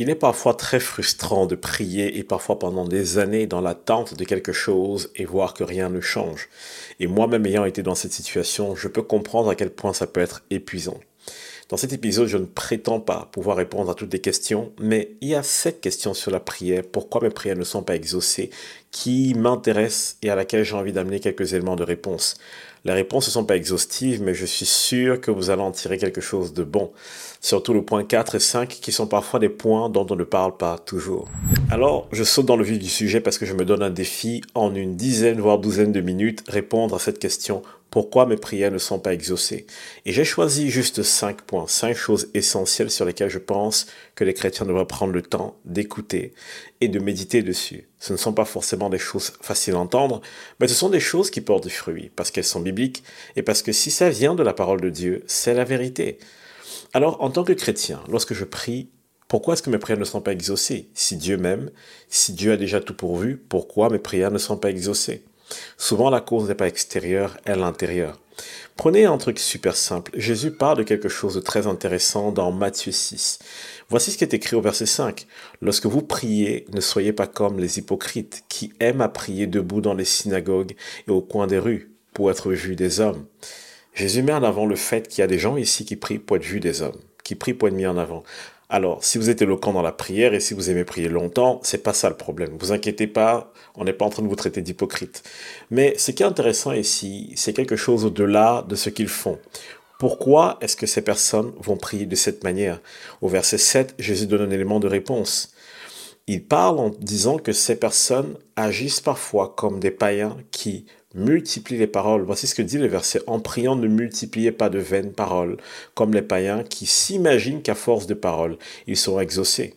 Il est parfois très frustrant de prier et parfois pendant des années dans l'attente de quelque chose et voir que rien ne change. Et moi-même ayant été dans cette situation, je peux comprendre à quel point ça peut être épuisant. Dans cet épisode, je ne prétends pas pouvoir répondre à toutes les questions, mais il y a cette question sur la prière, pourquoi mes prières ne sont pas exaucées, qui m'intéresse et à laquelle j'ai envie d'amener quelques éléments de réponse. Les réponses ne sont pas exhaustives, mais je suis sûr que vous allez en tirer quelque chose de bon. Surtout le point 4 et 5 qui sont parfois des points dont on ne parle pas toujours. Alors, je saute dans le vif du sujet parce que je me donne un défi en une dizaine voire douzaine de minutes répondre à cette question pourquoi mes prières ne sont pas exaucées? Et j'ai choisi juste cinq points, cinq choses essentielles sur lesquelles je pense que les chrétiens devraient prendre le temps d'écouter et de méditer dessus. Ce ne sont pas forcément des choses faciles à entendre, mais ce sont des choses qui portent du fruit, parce qu'elles sont bibliques et parce que si ça vient de la parole de Dieu, c'est la vérité. Alors, en tant que chrétien, lorsque je prie, pourquoi est-ce que mes prières ne sont pas exaucées? Si Dieu m'aime, si Dieu a déjà tout pourvu, pourquoi mes prières ne sont pas exaucées? Souvent, la cause n'est pas extérieure, elle intérieure. Prenez un truc super simple. Jésus parle de quelque chose de très intéressant dans Matthieu 6. Voici ce qui est écrit au verset 5. Lorsque vous priez, ne soyez pas comme les hypocrites qui aiment à prier debout dans les synagogues et au coin des rues pour être vus des hommes. Jésus met en avant le fait qu'il y a des gens ici qui prient pour être vus des hommes, qui prient pour être mis en avant. Alors, si vous êtes éloquent dans la prière et si vous aimez prier longtemps, c'est pas ça le problème. Vous inquiétez pas, on n'est pas en train de vous traiter d'hypocrite. Mais ce qui est intéressant ici, c'est quelque chose au-delà de ce qu'ils font. Pourquoi est-ce que ces personnes vont prier de cette manière? Au verset 7, Jésus donne un élément de réponse. Il parle en disant que ces personnes agissent parfois comme des païens qui multiplient les paroles. Voici ce que dit le verset. En priant, ne multipliez pas de vaines paroles, comme les païens qui s'imaginent qu'à force de paroles, ils seront exaucés.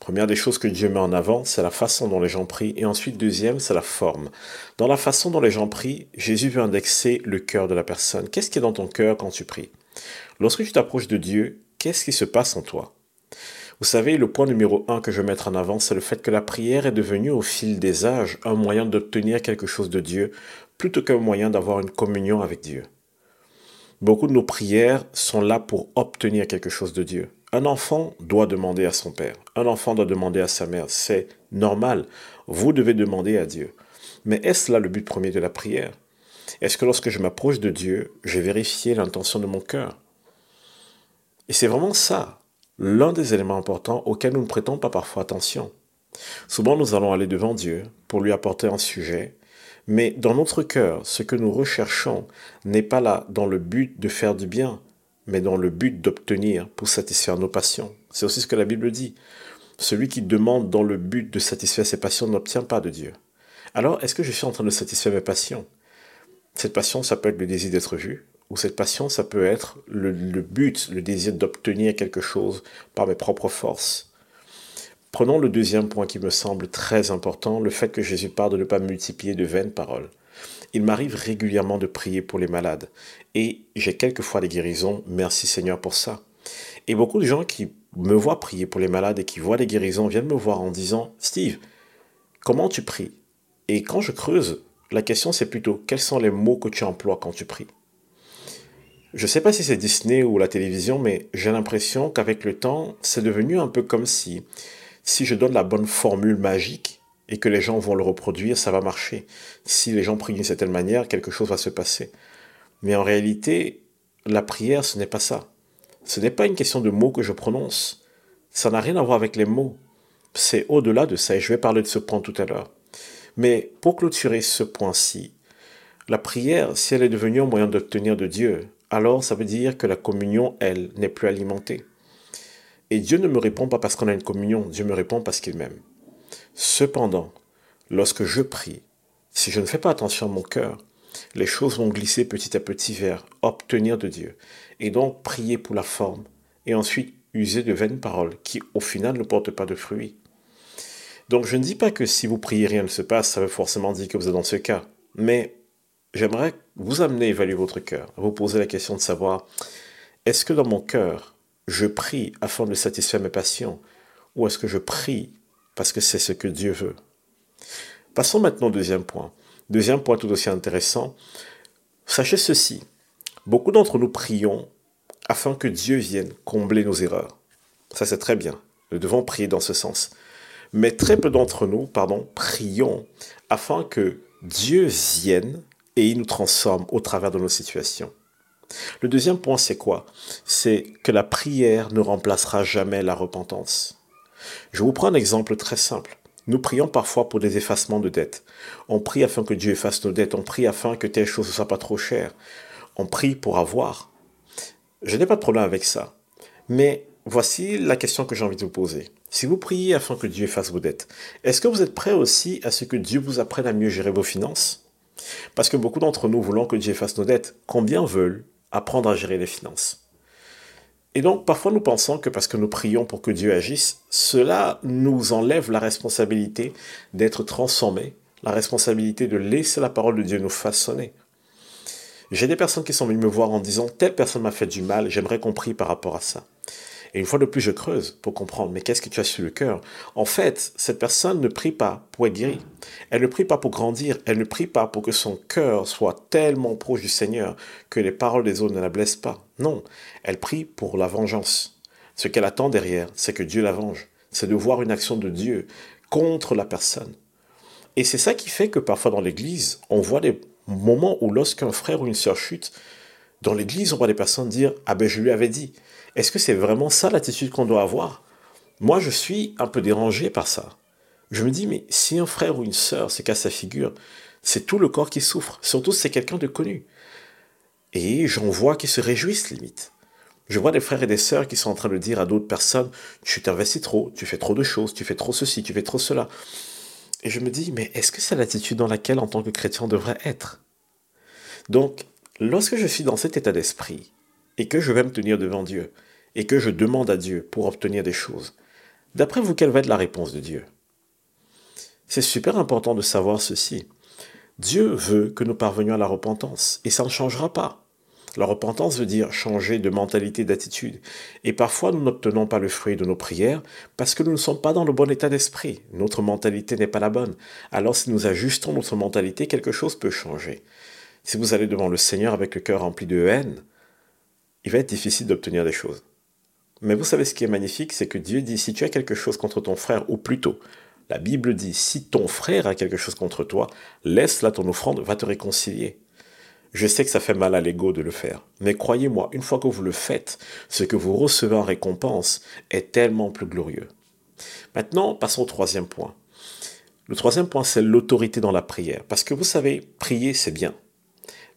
Première des choses que Dieu met en avant, c'est la façon dont les gens prient. Et ensuite, deuxième, c'est la forme. Dans la façon dont les gens prient, Jésus veut indexer le cœur de la personne. Qu'est-ce qui est dans ton cœur quand tu pries? Lorsque tu t'approches de Dieu, qu'est-ce qui se passe en toi? Vous savez, le point numéro un que je vais mettre en avant, c'est le fait que la prière est devenue au fil des âges un moyen d'obtenir quelque chose de Dieu plutôt qu'un moyen d'avoir une communion avec Dieu. Beaucoup de nos prières sont là pour obtenir quelque chose de Dieu. Un enfant doit demander à son père, un enfant doit demander à sa mère, c'est normal, vous devez demander à Dieu. Mais est-ce là le but premier de la prière? Est-ce que lorsque je m'approche de Dieu, j'ai vérifié l'intention de mon cœur? Et c'est vraiment ça, l'un des éléments importants auxquels nous ne prêtons pas parfois attention. Souvent nous allons aller devant Dieu pour lui apporter un sujet, mais dans notre cœur, ce que nous recherchons n'est pas là dans le but de faire du bien, mais dans le but d'obtenir pour satisfaire nos passions. C'est aussi ce que la Bible dit. Celui qui demande dans le but de satisfaire ses passions n'obtient pas de Dieu. Alors, est-ce que je suis en train de satisfaire mes passions? Cette passion, ça peut être le désir d'être vu, ou cette passion, ça peut être le, but, le désir d'obtenir quelque chose par mes propres forces. Prenons le deuxième point qui me semble très important, le fait que Jésus parle de ne pas multiplier de vaines paroles. Il m'arrive régulièrement de prier pour les malades et j'ai quelquefois des guérisons, merci Seigneur pour ça. Et beaucoup de gens qui me voient prier pour les malades et qui voient des guérisons viennent me voir en disant Steve, comment tu pries? Et quand je creuse, la question c'est plutôt quels sont les mots que tu emploies quand tu pries? Je ne sais pas si c'est Disney ou la télévision, mais j'ai l'impression qu'avec le temps, c'est devenu un peu comme si, si je donne la bonne formule magique et que les gens vont le reproduire, ça va marcher. Si les gens prient d'une certaine manière, quelque chose va se passer. Mais en réalité, la prière, ce n'est pas ça. Ce n'est pas une question de mots que je prononce. Ça n'a rien à voir avec les mots. C'est au-delà de ça et je vais parler de ce point tout à l'heure. Mais pour clôturer ce point-ci, la prière, si elle est devenue un moyen d'obtenir de Dieu, alors ça veut dire que la communion, elle, n'est plus alimentée. Et Dieu ne me répond pas parce qu'on a une communion, Dieu me répond parce qu'il m'aime. Cependant, lorsque je prie, si je ne fais pas attention à mon cœur, les choses vont glisser petit à petit vers obtenir de Dieu. Et donc prier pour la forme, et ensuite user de vaines paroles qui au final ne portent pas de fruits. Donc je ne dis pas que si vous priez rien ne se passe, ça veut forcément dire que vous êtes dans ce cas. Mais j'aimerais vous amener à évaluer votre cœur, à vous poser la question de savoir, est-ce que dans mon cœur, je prie afin de satisfaire mes passions, ou est-ce que je prie parce que c'est ce que Dieu veut? Passons maintenant au deuxième point. Deuxième point tout aussi intéressant, sachez ceci, beaucoup d'entre nous prions afin que Dieu vienne combler nos erreurs. Ça c'est très bien. Nous devons prier dans ce sens. Mais très peu d'entre nous, pardon, prions afin que Dieu vienne et il nous transforme au travers de nos situations. Le deuxième point, c'est quoi? C'est que la prière ne remplacera jamais la repentance. Je vous prends un exemple très simple. Nous prions parfois pour des effacements de dettes. On prie afin que Dieu efface nos dettes. On prie afin que telle chose ne soit pas trop chère. On prie pour avoir. Je n'ai pas de problème avec ça. Mais voici la question que j'ai envie de vous poser. Si vous priez afin que Dieu efface vos dettes, est-ce que vous êtes prêt aussi à ce que Dieu vous apprenne à mieux gérer vos finances? Parce que beaucoup d'entre nous voulons que Dieu efface nos dettes. Combien veulent apprendre à gérer les finances et donc, parfois, nous pensons que parce que nous prions pour que Dieu agisse, cela nous enlève la responsabilité d'être transformés, la responsabilité de laisser la parole de Dieu nous façonner. J'ai des personnes qui sont venues me voir en disant telle personne m'a fait du mal, j'aimerais qu'on prie par rapport à ça. Et une fois de plus, je creuse pour comprendre, mais qu'est-ce que tu as sur le cœur? En fait, cette personne ne prie pas pour être guérie. Elle ne prie pas pour grandir. Elle ne prie pas pour que son cœur soit tellement proche du Seigneur que les paroles des autres ne la blessent pas. Non, elle prie pour la vengeance. Ce qu'elle attend derrière, c'est que Dieu la venge. C'est de voir une action de Dieu contre la personne. Et c'est ça qui fait que parfois dans l'Église, on voit des moments où lorsqu'un frère ou une sœur chute, dans l'Église, on voit des personnes dire ⁇ Ah ben je lui avais dit ⁇ est-ce que c'est vraiment ça l'attitude qu'on doit avoir? Moi, je suis un peu dérangé par ça. Je me dis, mais si un frère ou une sœur se casse sa figure, c'est tout le corps qui souffre, surtout si c'est quelqu'un de connu. Et j'en vois qui se réjouissent limite. Je vois des frères et des sœurs qui sont en train de dire à d'autres personnes, tu t'investis trop, tu fais trop de choses, tu fais trop ceci, tu fais trop cela. Et je me dis, mais est-ce que c'est l'attitude dans laquelle en tant que chrétien on devrait être? Donc, lorsque je suis dans cet état d'esprit, et que je vais me tenir devant Dieu, et que je demande à Dieu pour obtenir des choses, d'après vous, quelle va être la réponse de Dieu? C'est super important de savoir ceci. Dieu veut que nous parvenions à la repentance, et ça ne changera pas. La repentance veut dire changer de mentalité, d'attitude. Et parfois, nous n'obtenons pas le fruit de nos prières parce que nous ne sommes pas dans le bon état d'esprit. Notre mentalité n'est pas la bonne. Alors, si nous ajustons notre mentalité, quelque chose peut changer. Si vous allez devant le Seigneur avec le cœur rempli de haine, il va être difficile d'obtenir des choses. Mais vous savez ce qui est magnifique, c'est que Dieu dit, si tu as quelque chose contre ton frère, ou plutôt, la Bible dit, si ton frère a quelque chose contre toi, laisse-la ton offrande, va te réconcilier. Je sais que ça fait mal à l'ego de le faire, mais croyez-moi, une fois que vous le faites, ce que vous recevez en récompense est tellement plus glorieux. Maintenant, passons au troisième point. Le troisième point, c'est l'autorité dans la prière. Parce que vous savez, prier, c'est bien.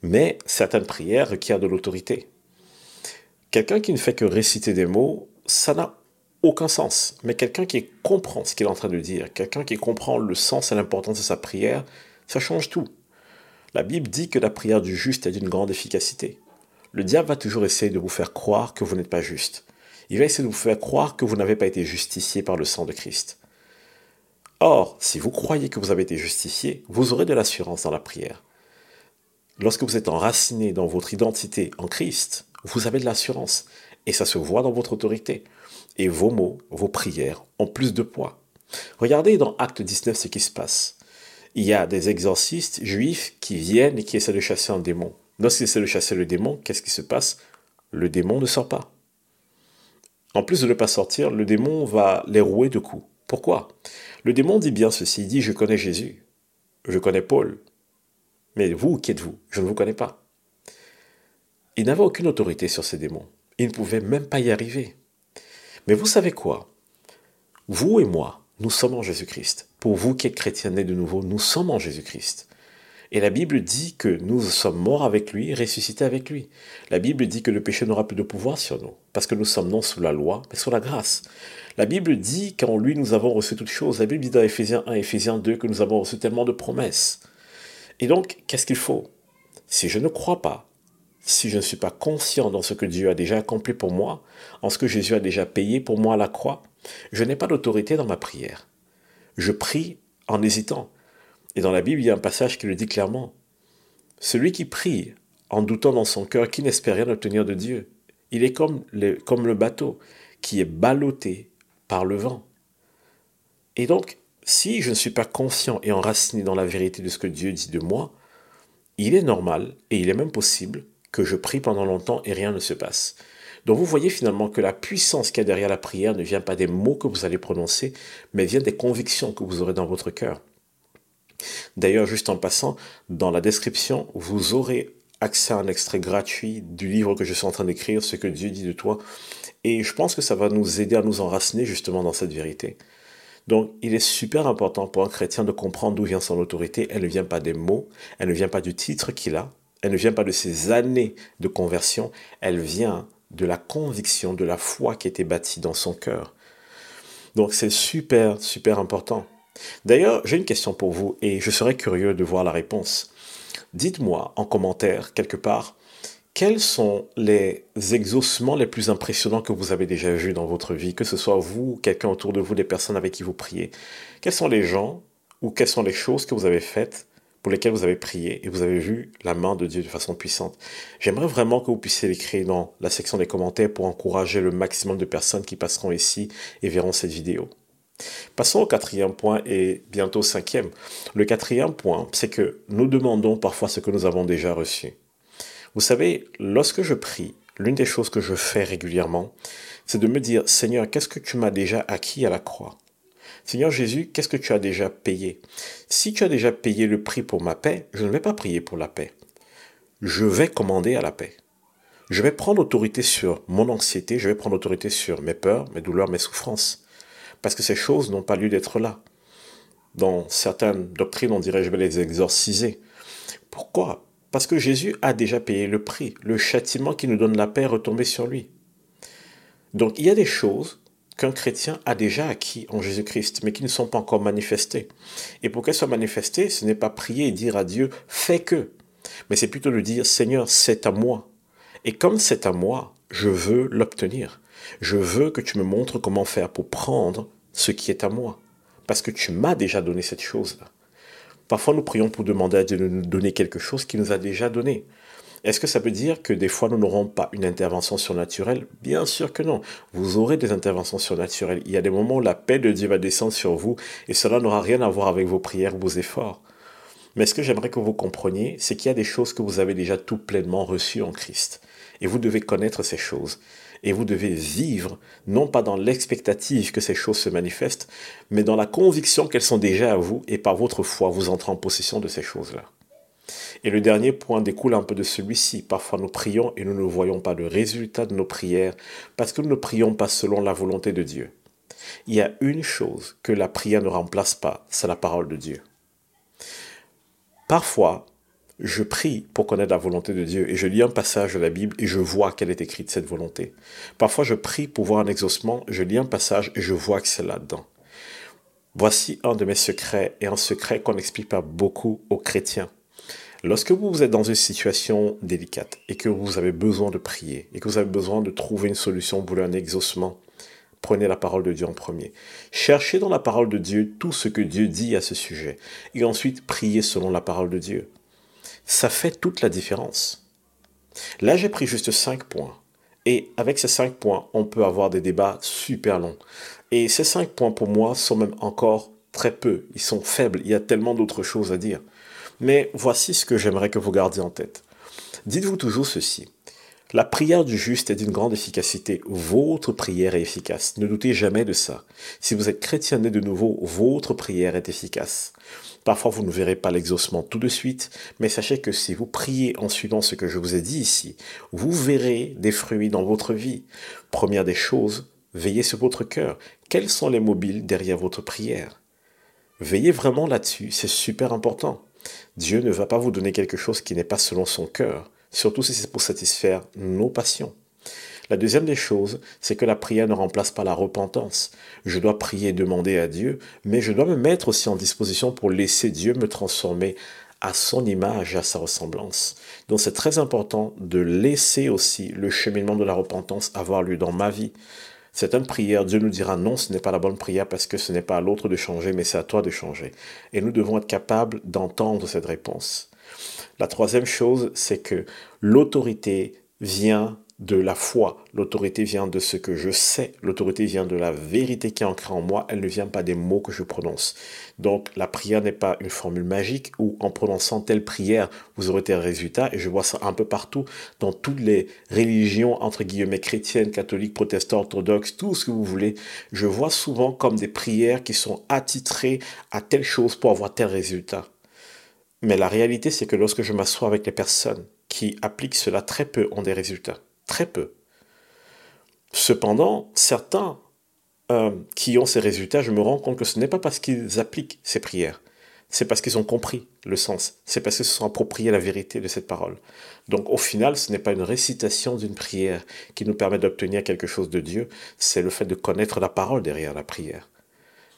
Mais certaines prières requièrent de l'autorité. Quelqu'un qui ne fait que réciter des mots, ça n'a aucun sens. Mais quelqu'un qui comprend ce qu'il est en train de dire, quelqu'un qui comprend le sens et l'importance de sa prière, ça change tout. La Bible dit que la prière du juste est d'une grande efficacité. Le diable va toujours essayer de vous faire croire que vous n'êtes pas juste. Il va essayer de vous faire croire que vous n'avez pas été justifié par le sang de Christ. Or, si vous croyez que vous avez été justifié, vous aurez de l'assurance dans la prière. Lorsque vous êtes enraciné dans votre identité en Christ, vous avez de l'assurance. Et ça se voit dans votre autorité. Et vos mots, vos prières ont plus de poids. Regardez dans Acte 19 ce qui se passe. Il y a des exorcistes juifs qui viennent et qui essaient de chasser un démon. Lorsqu'ils essaient de chasser le démon, qu'est-ce qui se passe? Le démon ne sort pas. En plus de ne pas sortir, le démon va les rouer de coups. Pourquoi? Le démon dit bien ceci, il dit, je connais Jésus, je connais Paul. Mais vous, qui êtes-vous? Je ne vous connais pas. Il n'avait aucune autorité sur ces démons. Il ne pouvait même pas y arriver. Mais vous savez quoi? Vous et moi, nous sommes en Jésus-Christ. Pour vous qui êtes chrétiens nés de nouveau, nous sommes en Jésus-Christ. Et la Bible dit que nous sommes morts avec lui, ressuscités avec lui. La Bible dit que le péché n'aura plus de pouvoir sur nous, parce que nous sommes non sous la loi, mais sous la grâce. La Bible dit qu'en lui nous avons reçu toutes choses. La Bible dit dans Éphésiens 1, Éphésiens 2 que nous avons reçu tellement de promesses. Et donc, qu'est-ce qu'il faut? Si je ne crois pas si je ne suis pas conscient dans ce que Dieu a déjà accompli pour moi, en ce que Jésus a déjà payé pour moi à la croix, je n'ai pas d'autorité dans ma prière. Je prie en hésitant. Et dans la Bible, il y a un passage qui le dit clairement. Celui qui prie en doutant dans son cœur qui n'espère rien obtenir de Dieu, il est comme le, comme le bateau qui est ballotté par le vent. Et donc, si je ne suis pas conscient et enraciné dans la vérité de ce que Dieu dit de moi, il est normal et il est même possible que je prie pendant longtemps et rien ne se passe. Donc vous voyez finalement que la puissance qu'il y a derrière la prière ne vient pas des mots que vous allez prononcer, mais vient des convictions que vous aurez dans votre cœur. D'ailleurs, juste en passant, dans la description, vous aurez accès à un extrait gratuit du livre que je suis en train d'écrire, Ce que Dieu dit de toi. Et je pense que ça va nous aider à nous enraciner justement dans cette vérité. Donc, il est super important pour un chrétien de comprendre d'où vient son autorité. Elle ne vient pas des mots, elle ne vient pas du titre qu'il a, elle ne vient pas de ses années de conversion, elle vient de la conviction, de la foi qui été bâtie dans son cœur. Donc, c'est super, super important. D'ailleurs, j'ai une question pour vous et je serais curieux de voir la réponse. Dites-moi en commentaire, quelque part, quels sont les exaucements les plus impressionnants que vous avez déjà vus dans votre vie, que ce soit vous, quelqu'un autour de vous, des personnes avec qui vous priez? Quels sont les gens ou quelles sont les choses que vous avez faites pour lesquelles vous avez prié et vous avez vu la main de Dieu de façon puissante? J'aimerais vraiment que vous puissiez l'écrire dans la section des commentaires pour encourager le maximum de personnes qui passeront ici et verront cette vidéo. Passons au quatrième point et bientôt au cinquième. Le quatrième point, c'est que nous demandons parfois ce que nous avons déjà reçu. Vous savez, lorsque je prie, l'une des choses que je fais régulièrement, c'est de me dire, Seigneur, qu'est-ce que tu m'as déjà acquis à la croix? Seigneur Jésus, qu'est-ce que tu as déjà payé? Si tu as déjà payé le prix pour ma paix, je ne vais pas prier pour la paix. Je vais commander à la paix. Je vais prendre autorité sur mon anxiété, je vais prendre autorité sur mes peurs, mes douleurs, mes souffrances. Parce que ces choses n'ont pas lieu d'être là. Dans certaines doctrines, on dirait je vais les exorciser. Pourquoi? Parce que Jésus a déjà payé le prix. Le châtiment qui nous donne la paix est retombé sur lui. Donc il y a des choses qu'un chrétien a déjà acquis en Jésus-Christ, mais qui ne sont pas encore manifestées. Et pour qu'elles soient manifestées, ce n'est pas prier et dire à Dieu, fais que, mais c'est plutôt de dire, Seigneur, c'est à moi. Et comme c'est à moi, je veux l'obtenir. Je veux que tu me montres comment faire pour prendre ce qui est à moi. Parce que tu m'as déjà donné cette chose-là. Parfois, nous prions pour demander à Dieu de nous donner quelque chose qu'il nous a déjà donné. Est-ce que ça veut dire que des fois nous n'aurons pas une intervention surnaturelle? Bien sûr que non. Vous aurez des interventions surnaturelles. Il y a des moments où la paix de Dieu va descendre sur vous et cela n'aura rien à voir avec vos prières ou vos efforts. Mais ce que j'aimerais que vous compreniez, c'est qu'il y a des choses que vous avez déjà tout pleinement reçues en Christ. Et vous devez connaître ces choses. Et vous devez vivre, non pas dans l'expectative que ces choses se manifestent, mais dans la conviction qu'elles sont déjà à vous et par votre foi, vous entrez en possession de ces choses-là. Et le dernier point découle un peu de celui-ci. Parfois nous prions et nous ne voyons pas le résultat de nos prières parce que nous ne prions pas selon la volonté de Dieu. Il y a une chose que la prière ne remplace pas, c'est la parole de Dieu. Parfois, je prie pour connaître la volonté de Dieu et je lis un passage de la Bible et je vois qu'elle est écrite, cette volonté. Parfois, je prie pour voir un exaucement, je lis un passage et je vois que c'est là-dedans. Voici un de mes secrets et un secret qu'on n'explique pas beaucoup aux chrétiens. Lorsque vous êtes dans une situation délicate et que vous avez besoin de prier et que vous avez besoin de trouver une solution pour un exaucement, prenez la parole de Dieu en premier. Cherchez dans la parole de Dieu tout ce que Dieu dit à ce sujet et ensuite priez selon la parole de Dieu ça fait toute la différence. Là, j'ai pris juste 5 points. Et avec ces 5 points, on peut avoir des débats super longs. Et ces 5 points, pour moi, sont même encore très peu. Ils sont faibles. Il y a tellement d'autres choses à dire. Mais voici ce que j'aimerais que vous gardiez en tête. Dites-vous toujours ceci. La prière du juste est d'une grande efficacité. Votre prière est efficace. Ne doutez jamais de ça. Si vous êtes chrétien né de nouveau, votre prière est efficace. Parfois, vous ne verrez pas l'exaucement tout de suite, mais sachez que si vous priez en suivant ce que je vous ai dit ici, vous verrez des fruits dans votre vie. Première des choses, veillez sur votre cœur. Quels sont les mobiles derrière votre prière? Veillez vraiment là-dessus, c'est super important. Dieu ne va pas vous donner quelque chose qui n'est pas selon son cœur, surtout si c'est pour satisfaire nos passions. La deuxième des choses, c'est que la prière ne remplace pas la repentance. Je dois prier et demander à Dieu, mais je dois me mettre aussi en disposition pour laisser Dieu me transformer à son image à sa ressemblance. Donc c'est très important de laisser aussi le cheminement de la repentance avoir lieu dans ma vie. C'est une prière, Dieu nous dira non, ce n'est pas la bonne prière parce que ce n'est pas à l'autre de changer, mais c'est à toi de changer. Et nous devons être capables d'entendre cette réponse. La troisième chose, c'est que l'autorité vient de la foi. L'autorité vient de ce que je sais. L'autorité vient de la vérité qui est ancrée en moi. Elle ne vient pas des mots que je prononce. Donc la prière n'est pas une formule magique où en prononçant telle prière, vous aurez tel résultat. Et je vois ça un peu partout dans toutes les religions, entre guillemets, chrétiennes, catholiques, protestants, orthodoxes, tout ce que vous voulez. Je vois souvent comme des prières qui sont attitrées à telle chose pour avoir tel résultat. Mais la réalité, c'est que lorsque je m'assois avec les personnes qui appliquent cela, très peu ont des résultats. Très peu. Cependant, certains euh, qui ont ces résultats, je me rends compte que ce n'est pas parce qu'ils appliquent ces prières, c'est parce qu'ils ont compris le sens, c'est parce qu'ils se sont appropriés la vérité de cette parole. Donc au final, ce n'est pas une récitation d'une prière qui nous permet d'obtenir quelque chose de Dieu, c'est le fait de connaître la parole derrière la prière.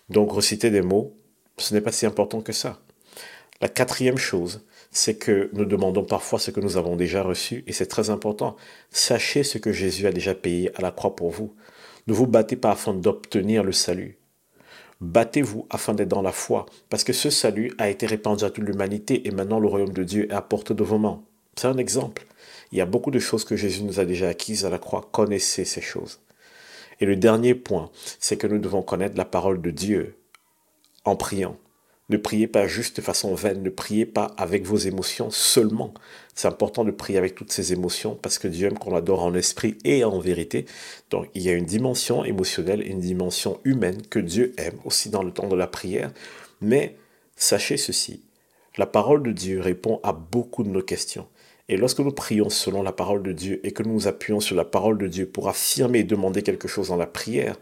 Donc reciter des mots, ce n'est pas si important que ça. La quatrième chose, c'est que nous demandons parfois ce que nous avons déjà reçu, et c'est très important. Sachez ce que Jésus a déjà payé à la croix pour vous. Ne vous battez pas afin d'obtenir le salut. Battez-vous afin d'être dans la foi, parce que ce salut a été répandu à toute l'humanité, et maintenant le royaume de Dieu est à portée de vos mains. C'est un exemple. Il y a beaucoup de choses que Jésus nous a déjà acquises à la croix. Connaissez ces choses. Et le dernier point, c'est que nous devons connaître la parole de Dieu en priant. Ne priez pas juste de façon vaine, ne priez pas avec vos émotions seulement. C'est important de prier avec toutes ces émotions parce que Dieu aime qu'on adore en esprit et en vérité. Donc il y a une dimension émotionnelle, une dimension humaine que Dieu aime aussi dans le temps de la prière. Mais sachez ceci, la parole de Dieu répond à beaucoup de nos questions. Et lorsque nous prions selon la parole de Dieu et que nous nous appuyons sur la parole de Dieu pour affirmer et demander quelque chose dans la prière,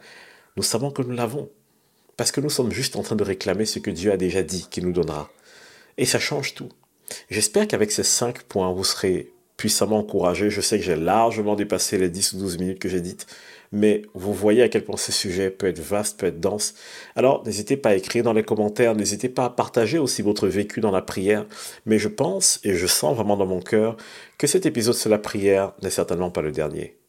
nous savons que nous l'avons. Parce que nous sommes juste en train de réclamer ce que Dieu a déjà dit qu'il nous donnera. Et ça change tout. J'espère qu'avec ces cinq points, vous serez puissamment encouragés. Je sais que j'ai largement dépassé les 10 ou 12 minutes que j'ai dites, mais vous voyez à quel point ce sujet peut être vaste, peut être dense. Alors, n'hésitez pas à écrire dans les commentaires, n'hésitez pas à partager aussi votre vécu dans la prière. Mais je pense et je sens vraiment dans mon cœur que cet épisode sur la prière n'est certainement pas le dernier.